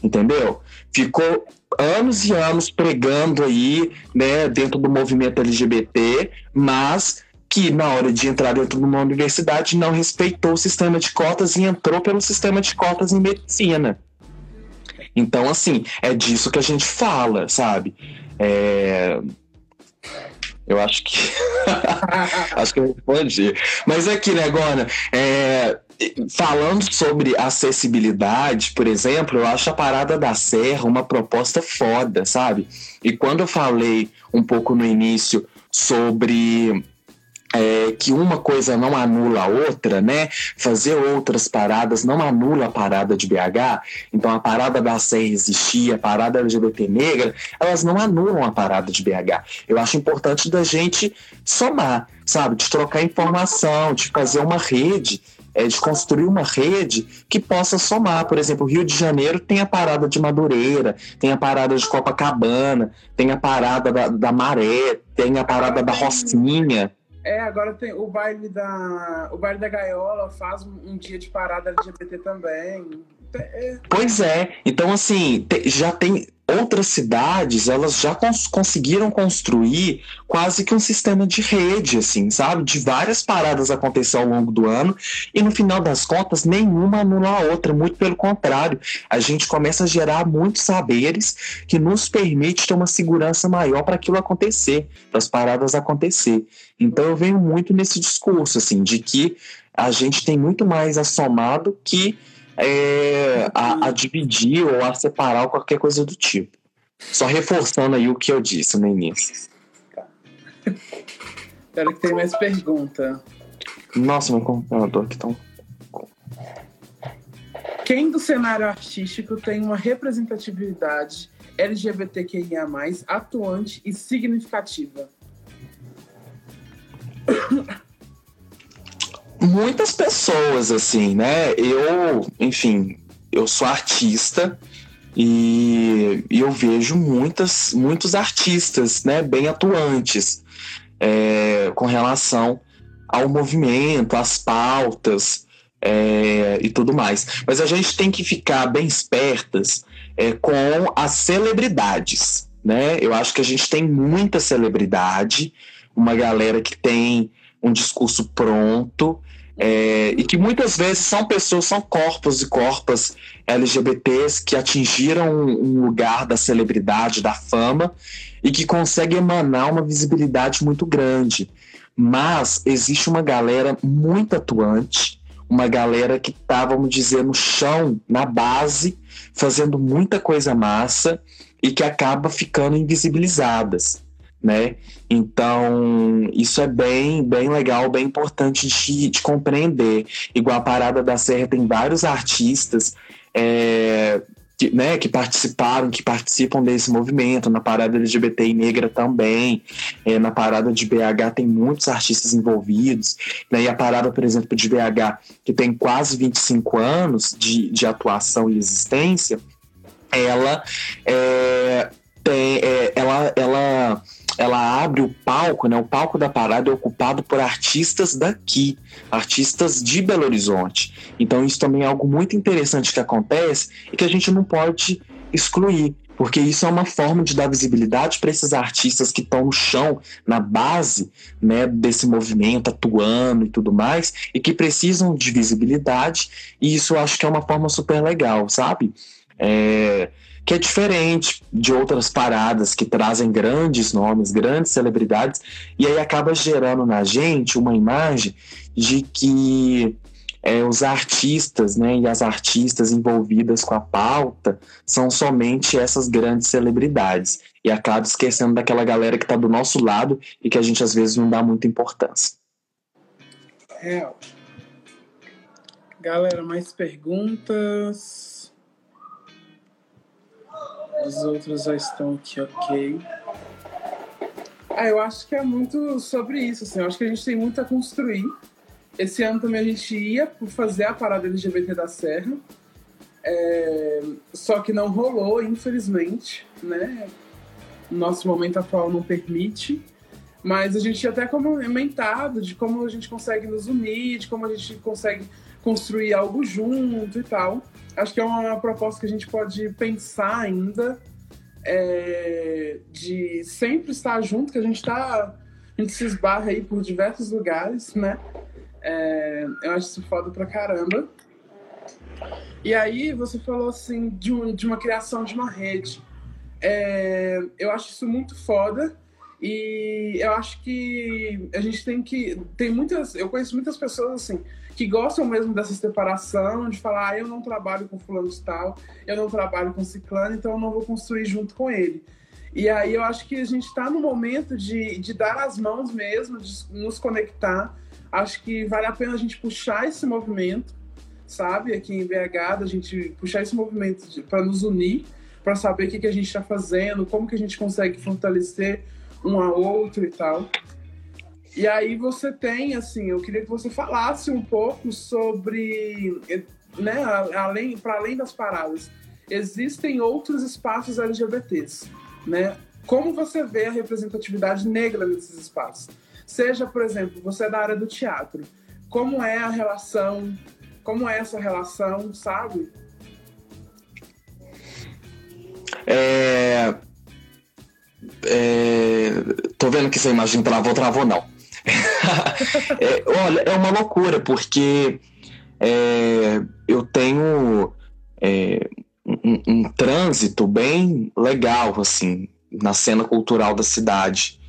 entendeu? ficou anos e anos pregando aí, né, dentro do movimento LGBT, mas que na hora de entrar dentro de uma universidade não respeitou o sistema de cotas e entrou pelo sistema de cotas em medicina. Então, assim, é disso que a gente fala, sabe? É... Eu acho que. acho que eu respondi. Mas aqui, né, Gona? É falando sobre acessibilidade, por exemplo, eu acho a Parada da Serra uma proposta foda, sabe? E quando eu falei um pouco no início sobre é, que uma coisa não anula a outra, né? Fazer outras paradas não anula a parada de BH. Então a parada da Serra existia, a parada LGBT negra, elas não anulam a parada de BH. Eu acho importante da gente somar, sabe? De trocar informação, de fazer uma rede é de construir uma rede que possa somar. Por exemplo, o Rio de Janeiro tem a parada de Madureira, tem a parada de Copacabana, tem a parada da, da Maré, tem a parada da Rocinha. É, agora tem o baile da. O baile da Gaiola faz um dia de parada LGBT também. É. Pois é. Então, assim, já tem outras cidades, elas já cons conseguiram construir quase que um sistema de rede, assim, sabe? De várias paradas acontecer ao longo do ano e no final das contas nenhuma anula a outra, muito pelo contrário, a gente começa a gerar muitos saberes que nos permite ter uma segurança maior para aquilo acontecer, para as paradas acontecer. Então eu venho muito nesse discurso, assim, de que a gente tem muito mais a somar do que é, a, a, dividir ou a separar ou qualquer coisa do tipo. Só reforçando aí o que eu disse no início. Tá. Espero que tenha mais pergunta. Nossa, meu computador aqui tá um... Quem do cenário artístico tem uma representatividade LGBTQIA+, atuante e significativa? Muitas pessoas, assim, né? Eu, enfim, eu sou artista e, e eu vejo muitas, muitos artistas, né, bem atuantes é, com relação ao movimento, às pautas é, e tudo mais. Mas a gente tem que ficar bem espertas é, com as celebridades, né? Eu acho que a gente tem muita celebridade, uma galera que tem um discurso pronto é, e que muitas vezes são pessoas, são corpos e corpas LGBTs que atingiram um lugar da celebridade, da fama e que conseguem emanar uma visibilidade muito grande. Mas existe uma galera muito atuante, uma galera que está, vamos dizer, no chão, na base, fazendo muita coisa massa e que acaba ficando invisibilizadas né? Então, isso é bem, bem legal, bem importante de, de compreender. Igual a Parada da Serra tem vários artistas é, que, né, que participaram, que participam desse movimento, na Parada LGBT e Negra também, é, na Parada de BH tem muitos artistas envolvidos, né, e a Parada, por exemplo, de BH, que tem quase 25 anos de, de atuação e existência, ela é, tem, é, ela, ela ela abre o palco, né? O palco da parada é ocupado por artistas daqui, artistas de Belo Horizonte. Então isso também é algo muito interessante que acontece e que a gente não pode excluir, porque isso é uma forma de dar visibilidade para esses artistas que estão no chão, na base, né, desse movimento, atuando e tudo mais, e que precisam de visibilidade. E isso eu acho que é uma forma super legal, sabe? É, que é diferente de outras paradas que trazem grandes nomes, grandes celebridades, e aí acaba gerando na gente uma imagem de que é, os artistas né, e as artistas envolvidas com a pauta são somente essas grandes celebridades. E acaba esquecendo daquela galera que está do nosso lado e que a gente às vezes não dá muita importância. É. Galera, mais perguntas? Os outros já estão aqui, ok. Ah, eu acho que é muito sobre isso, assim. Eu acho que a gente tem muito a construir. Esse ano também a gente ia fazer a parada LGBT da Serra. É... Só que não rolou, infelizmente, né? Nosso momento atual não permite. Mas a gente tinha até comentado de como a gente consegue nos unir, de como a gente consegue construir algo junto e tal acho que é uma proposta que a gente pode pensar ainda é, de sempre estar junto, que a gente está a gente se esbarra aí por diversos lugares, né? É, eu acho isso foda pra caramba. E aí você falou assim de, um, de uma criação de uma rede. É, eu acho isso muito foda e eu acho que a gente tem que tem muitas eu conheço muitas pessoas assim que gostam mesmo dessa separação, de falar, ah, eu não trabalho com fulano de tal, eu não trabalho com ciclano, então eu não vou construir junto com ele. E aí eu acho que a gente está no momento de, de dar as mãos mesmo, de nos conectar. Acho que vale a pena a gente puxar esse movimento, sabe? Aqui em BH, a gente puxar esse movimento para nos unir, para saber o que, que a gente está fazendo, como que a gente consegue fortalecer um ao outro e tal. E aí você tem, assim, eu queria que você falasse um pouco sobre, né, além, para além das paradas, existem outros espaços LGBTs, né? Como você vê a representatividade negra nesses espaços? Seja, por exemplo, você é da área do teatro, como é a relação, como é essa relação, sabe? É, é, tô vendo que essa imagem travou, travou não. é, olha, é uma loucura, porque é, eu tenho é, um, um, trânsito bem legal, assim, na cena cultural da cidade.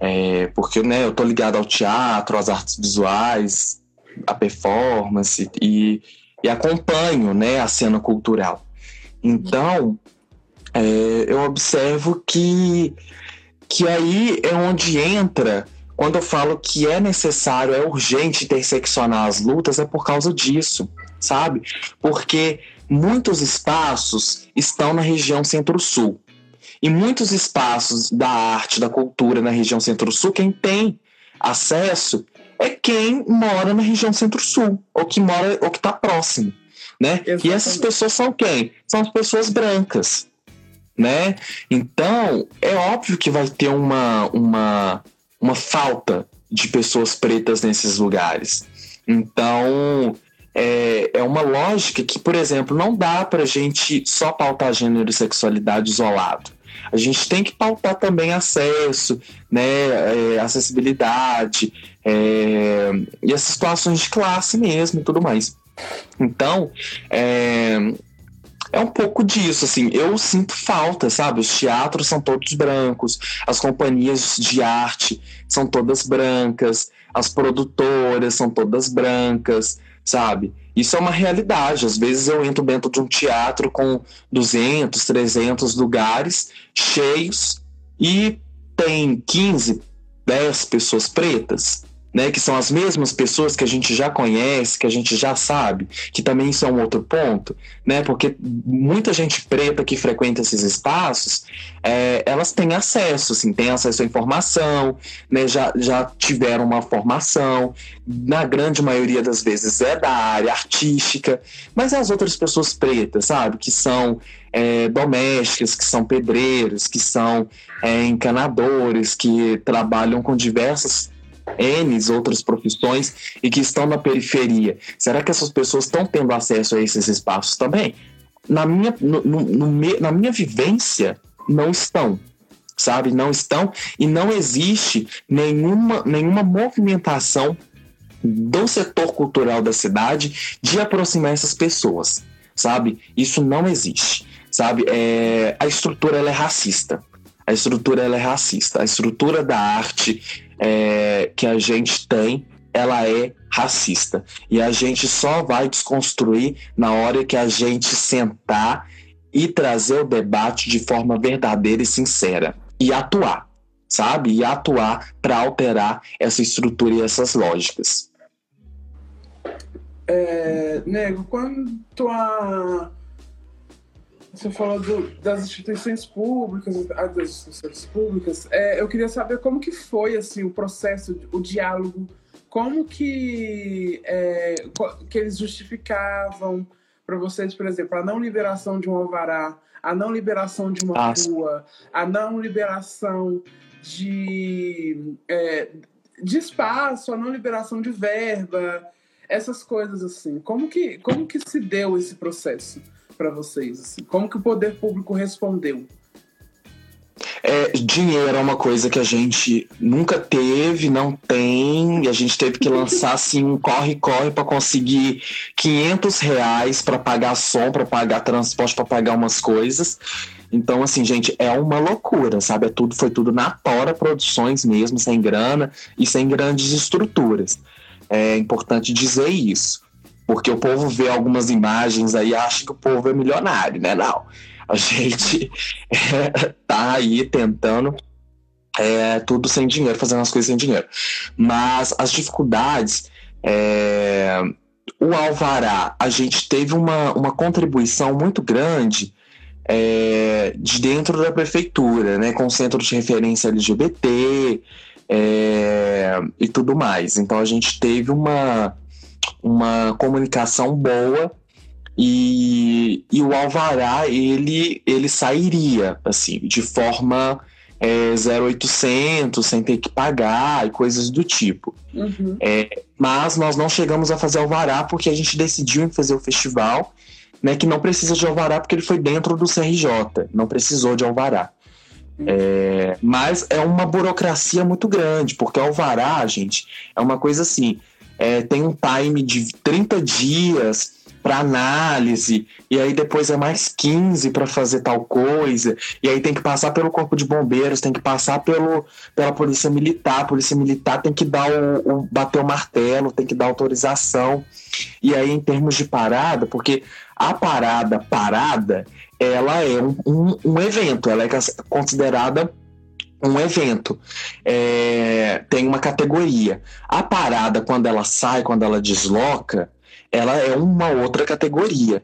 É, porque né, eu tô ligado ao teatro, às artes visuais, à performance e, e acompanho né, a cena cultural. Então, é, eu observo que, que aí é onde entra quando eu falo que é necessário, é urgente interseccionar as lutas, é por causa disso, sabe? Porque muitos espaços estão na região centro-sul. E muitos espaços da arte, da cultura na região centro-sul, quem tem acesso é quem mora na região centro-sul, ou que mora, ou que está próximo, né? Exatamente. E essas pessoas são quem? São as pessoas brancas, né? Então, é óbvio que vai ter uma, uma uma falta de pessoas pretas nesses lugares. Então, é, é uma lógica que, por exemplo, não dá para a gente só pautar gênero e sexualidade isolado. A gente tem que pautar também acesso, né, é, acessibilidade é, e as situações de classe mesmo e tudo mais. Então, é, é um pouco disso, assim, eu sinto falta, sabe? Os teatros são todos brancos, as companhias de arte são todas brancas, as produtoras são todas brancas, sabe? Isso é uma realidade. Às vezes eu entro dentro de um teatro com 200, 300 lugares cheios e tem 15, 10 pessoas pretas, né, que são as mesmas pessoas que a gente já conhece, que a gente já sabe, que também isso é um outro ponto, né, porque muita gente preta que frequenta esses espaços, é, elas têm acesso, assim, têm acesso à informação, né, já, já tiveram uma formação, na grande maioria das vezes é da área artística, mas as outras pessoas pretas, sabe, que são é, domésticas, que são pedreiros, que são é, encanadores, que trabalham com diversas N outras profissões e que estão na periferia. Será que essas pessoas estão tendo acesso a esses espaços também? Na minha, no, no, no, na minha vivência, não estão. Sabe? Não estão e não existe nenhuma, nenhuma movimentação do setor cultural da cidade de aproximar essas pessoas, sabe? Isso não existe, sabe? É, a estrutura ela é racista. A estrutura ela é racista. A estrutura da arte é, que a gente tem, ela é racista. E a gente só vai desconstruir na hora que a gente sentar e trazer o debate de forma verdadeira e sincera. E atuar, sabe? E atuar para alterar essa estrutura e essas lógicas. É, nego, quanto a você falou do, das instituições públicas, ah, das instituições públicas. É, eu queria saber como que foi assim o processo, o diálogo, como que é, que eles justificavam para vocês, por exemplo, a não liberação de um alvará, a não liberação de uma ah, rua, a não liberação de é, de espaço, a não liberação de verba, essas coisas assim. Como que como que se deu esse processo? Para vocês? Assim? Como que o poder público respondeu? É, dinheiro é uma coisa que a gente nunca teve, não tem, e a gente teve que lançar assim um corre-corre para conseguir 500 reais para pagar som, para pagar transporte, para pagar umas coisas. Então, assim, gente, é uma loucura, sabe? É tudo, foi tudo na tora produções mesmo, sem grana e sem grandes estruturas. É importante dizer isso. Porque o povo vê algumas imagens aí acha que o povo é milionário, né? Não. A gente é, tá aí tentando é, tudo sem dinheiro, fazendo as coisas sem dinheiro. Mas as dificuldades. É, o Alvará, a gente teve uma, uma contribuição muito grande é, de dentro da prefeitura, né, com o centro de referência LGBT é, e tudo mais. Então a gente teve uma, uma comunicação boa e, e o alvará ele ele sairia assim de forma é, 0800 sem ter que pagar e coisas do tipo uhum. é, mas nós não chegamos a fazer alvará porque a gente decidiu em fazer o festival né que não precisa de alvará porque ele foi dentro do CRJ não precisou de alvará uhum. é, mas é uma burocracia muito grande porque alvará gente é uma coisa assim é, tem um time de 30 dias para análise, e aí depois é mais 15 para fazer tal coisa, e aí tem que passar pelo corpo de bombeiros, tem que passar pelo, pela polícia militar, a polícia militar tem que dar o, o bater o martelo, tem que dar autorização. E aí, em termos de parada, porque a parada parada, ela é um, um, um evento, ela é considerada um evento é, tem uma categoria. A parada, quando ela sai, quando ela desloca, ela é uma outra categoria.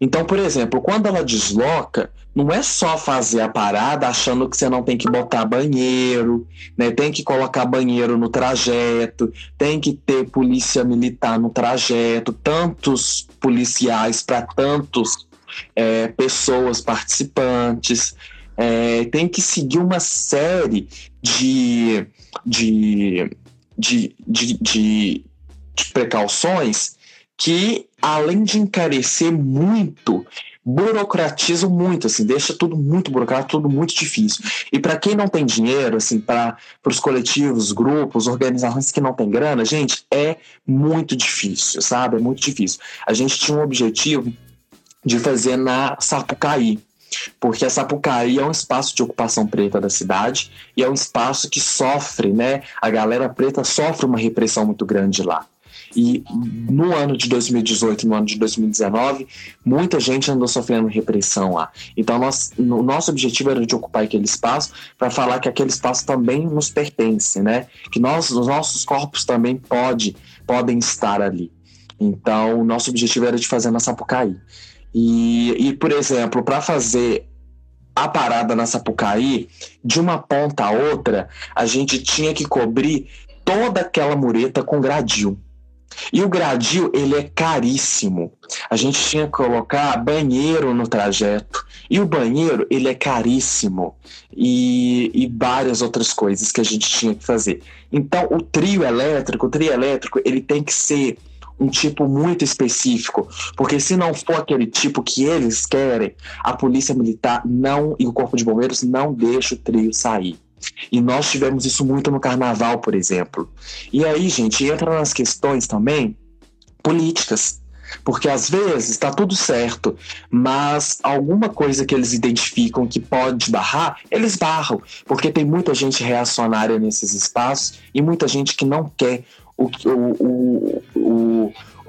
Então, por exemplo, quando ela desloca, não é só fazer a parada achando que você não tem que botar banheiro, né? tem que colocar banheiro no trajeto, tem que ter polícia militar no trajeto, tantos policiais para tantos é, pessoas participantes é, tem que seguir uma série de, de, de, de, de, de precauções que, além de encarecer muito, burocratizam muito, assim, deixa tudo muito burocrático, tudo muito difícil. E para quem não tem dinheiro, assim, para os coletivos, grupos, organizações que não tem grana, gente, é muito difícil, sabe? É muito difícil. A gente tinha um objetivo de fazer na Sapucaí, porque a Sapucaí é um espaço de ocupação preta da cidade e é um espaço que sofre, né? A galera preta sofre uma repressão muito grande lá. E no ano de 2018, no ano de 2019, muita gente andou sofrendo repressão lá. Então, nós, nosso objetivo era de ocupar aquele espaço para falar que aquele espaço também nos pertence, né? Que nós, os nossos corpos também pode, podem estar ali. Então, nosso objetivo era de fazer na Sapucaí. E, e por exemplo, para fazer a parada na Sapucaí, de uma ponta a outra, a gente tinha que cobrir toda aquela mureta com gradil. E o gradil, ele é caríssimo. A gente tinha que colocar banheiro no trajeto. E o banheiro, ele é caríssimo. E, e várias outras coisas que a gente tinha que fazer. Então, o trio elétrico, o trio elétrico, ele tem que ser um tipo muito específico, porque se não for aquele tipo que eles querem, a polícia militar não e o corpo de bombeiros não deixa o trio sair. E nós tivemos isso muito no carnaval, por exemplo. E aí, gente, entra nas questões também políticas. Porque às vezes está tudo certo, mas alguma coisa que eles identificam que pode barrar, eles barram. Porque tem muita gente reacionária nesses espaços e muita gente que não quer o, o, o,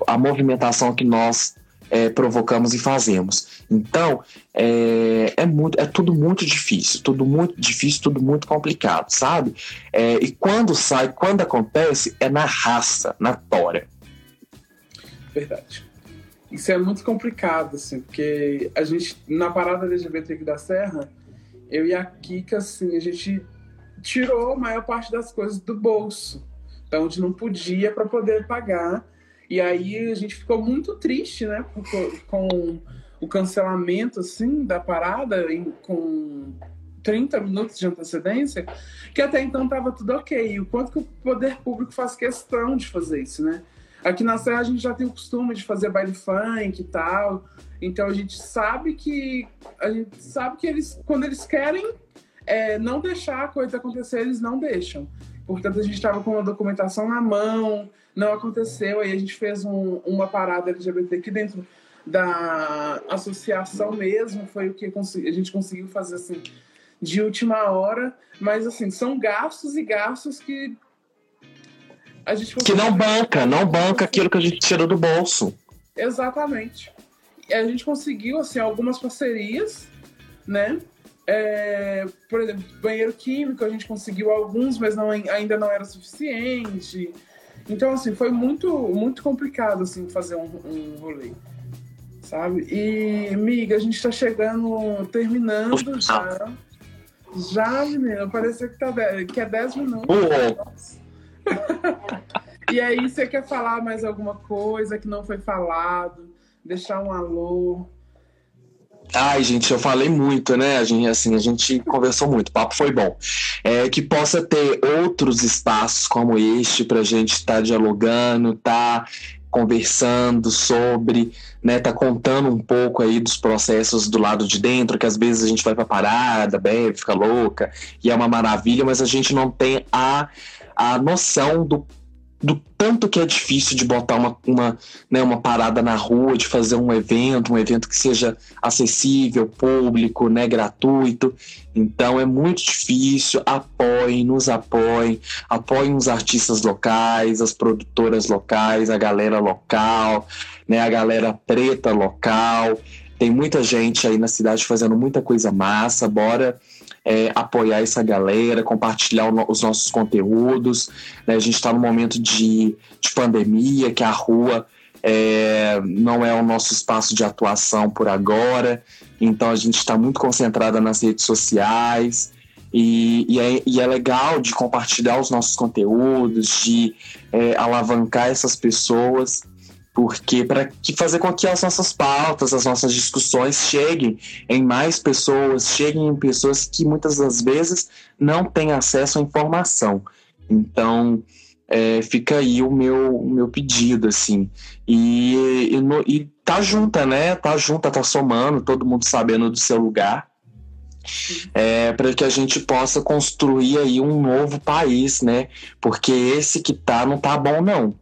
a movimentação que nós é, provocamos e fazemos. Então, é, é, muito, é tudo muito difícil, tudo muito difícil, tudo muito complicado, sabe? É, e quando sai, quando acontece, é na raça, na tora. Verdade. Isso é muito complicado, assim, porque a gente, na parada LGBT da Serra, eu e a Kika, assim, a gente tirou a maior parte das coisas do bolso então, onde não podia para poder pagar. E aí a gente ficou muito triste, né? Com o cancelamento, assim, da parada, em, com 30 minutos de antecedência, que até então estava tudo ok. O quanto que o poder público faz questão de fazer isso, né? Aqui na Serra a gente já tem o costume de fazer baile funk e tal. Então a gente sabe que a gente sabe que eles quando eles querem é, não deixar a coisa acontecer, eles não deixam. Portanto, a gente estava com a documentação na mão, não aconteceu. Aí a gente fez um, uma parada LGBT aqui dentro da associação mesmo. Foi o que a gente conseguiu fazer assim de última hora. Mas assim, são gastos e gastos que a gente que não banca, não banca aquilo que a gente tira do bolso. Exatamente. A gente conseguiu assim algumas parcerias, né? É, por exemplo, banheiro químico, a gente conseguiu alguns, mas não, ainda não era suficiente. Então, assim, foi muito, muito complicado, assim, fazer um, um rolê, sabe? E, amiga, a gente tá chegando, terminando já. Já, menina, parecia que, tá, que é 10 minutos. e aí, você quer falar mais alguma coisa que não foi falado? Deixar um alô? Ai, gente, eu falei muito, né? A gente, assim, a gente conversou muito, o papo foi bom. É, que possa ter outros espaços como este para a gente estar tá dialogando, tá conversando sobre, né, tá contando um pouco aí dos processos do lado de dentro, que às vezes a gente vai pra parada, bebe, fica louca, e é uma maravilha, mas a gente não tem a, a noção do do tanto que é difícil de botar uma, uma, né, uma parada na rua, de fazer um evento, um evento que seja acessível, público, né, gratuito. Então é muito difícil. Apoiem, nos apoiem, apoiem os artistas locais, as produtoras locais, a galera local, né, a galera preta local. Tem muita gente aí na cidade fazendo muita coisa massa. Bora é, apoiar essa galera, compartilhar o, os nossos conteúdos. Né? A gente está no momento de, de pandemia, que a rua é, não é o nosso espaço de atuação por agora, então a gente está muito concentrada nas redes sociais. E, e, é, e, é, legal de compartilhar os nossos conteúdos, de é, alavancar essas pessoas porque para que fazer com que as nossas pautas, as nossas discussões cheguem em mais pessoas, cheguem em pessoas que muitas das vezes não têm acesso à informação. Então, é, fica aí o meu, o meu pedido, assim. E, e, no, e tá junta, né? Tá junta, tá somando, todo mundo sabendo do seu lugar. É, para que a gente possa construir aí um novo país, né? Porque esse que tá não tá bom, não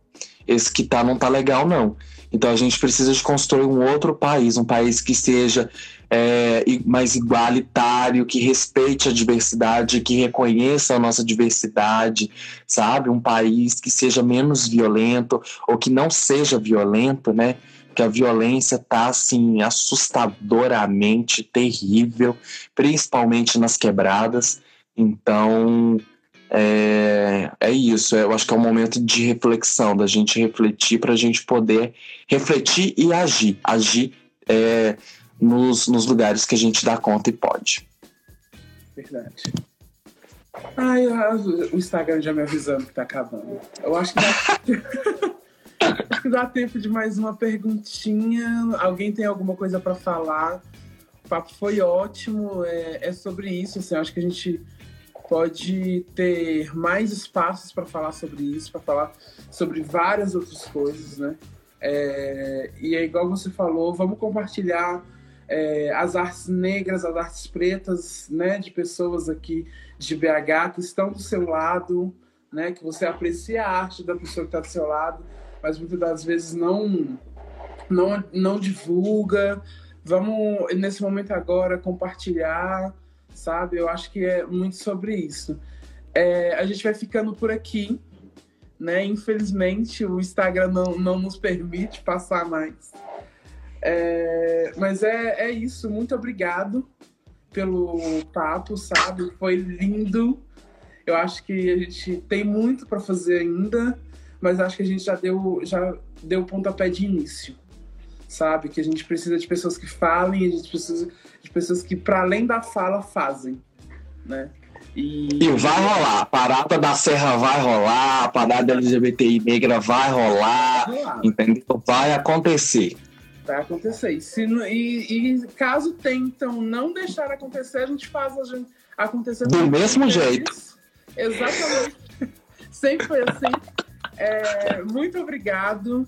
esse que tá não tá legal, não. Então a gente precisa de construir um outro país, um país que seja é, mais igualitário que respeite a diversidade, que reconheça a nossa diversidade, sabe? Um país que seja menos violento ou que não seja violento, né? Que a violência tá assim assustadoramente terrível, principalmente nas quebradas. Então, é, é isso. Eu acho que é um momento de reflexão, da gente refletir para a gente poder refletir e agir. Agir é, nos, nos lugares que a gente dá conta e pode. Verdade. Ai, o Instagram já me avisando que tá acabando. Eu acho que dá, acho que dá tempo de mais uma perguntinha. Alguém tem alguma coisa para falar? O papo foi ótimo. É, é sobre isso. Assim, acho que a gente pode ter mais espaços para falar sobre isso, para falar sobre várias outras coisas, né? É, e é igual você falou, vamos compartilhar é, as artes negras, as artes pretas, né, de pessoas aqui de BH que estão do seu lado, né, que você aprecia a arte da pessoa que está do seu lado, mas muitas das vezes não, não, não divulga. Vamos nesse momento agora compartilhar sabe? Eu acho que é muito sobre isso. É, a gente vai ficando por aqui, né? Infelizmente, o Instagram não, não nos permite passar mais. É, mas é, é isso. Muito obrigado pelo papo, sabe? Foi lindo. Eu acho que a gente tem muito para fazer ainda, mas acho que a gente já deu já deu pontapé de início sabe? Que a gente precisa de pessoas que falem, a gente precisa de pessoas que, para além da fala, fazem, né? E... e... vai rolar, a parada da Serra vai rolar, a parada LGBTI negra vai rolar, vai rolar. entendeu? Vai acontecer. Vai acontecer. E, se, e, e, caso tentam não deixar acontecer, a gente faz a gente acontecer. Do mesmo jeito. Exatamente. Sempre foi assim. É, muito obrigado.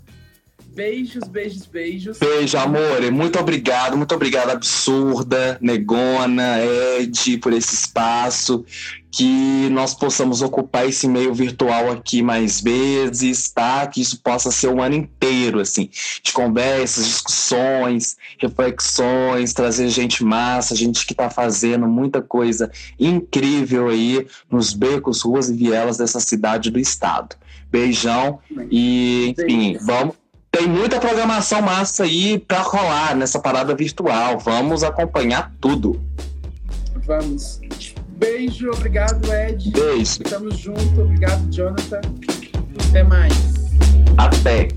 Beijos, beijos, beijos. Beijo, amor. Muito obrigado, muito obrigado, Absurda, Negona, Ed, por esse espaço. Que nós possamos ocupar esse meio virtual aqui mais vezes, tá? Que isso possa ser o um ano inteiro, assim, de conversas, discussões, reflexões, trazer gente massa, gente que tá fazendo muita coisa incrível aí nos becos, ruas e vielas dessa cidade do estado. Beijão e, enfim, vamos tem muita programação massa aí para rolar nessa parada virtual. Vamos acompanhar tudo. Vamos. Beijo, obrigado, Ed. Beijo. Estamos juntos. Obrigado, Jonathan. Até mais. Até.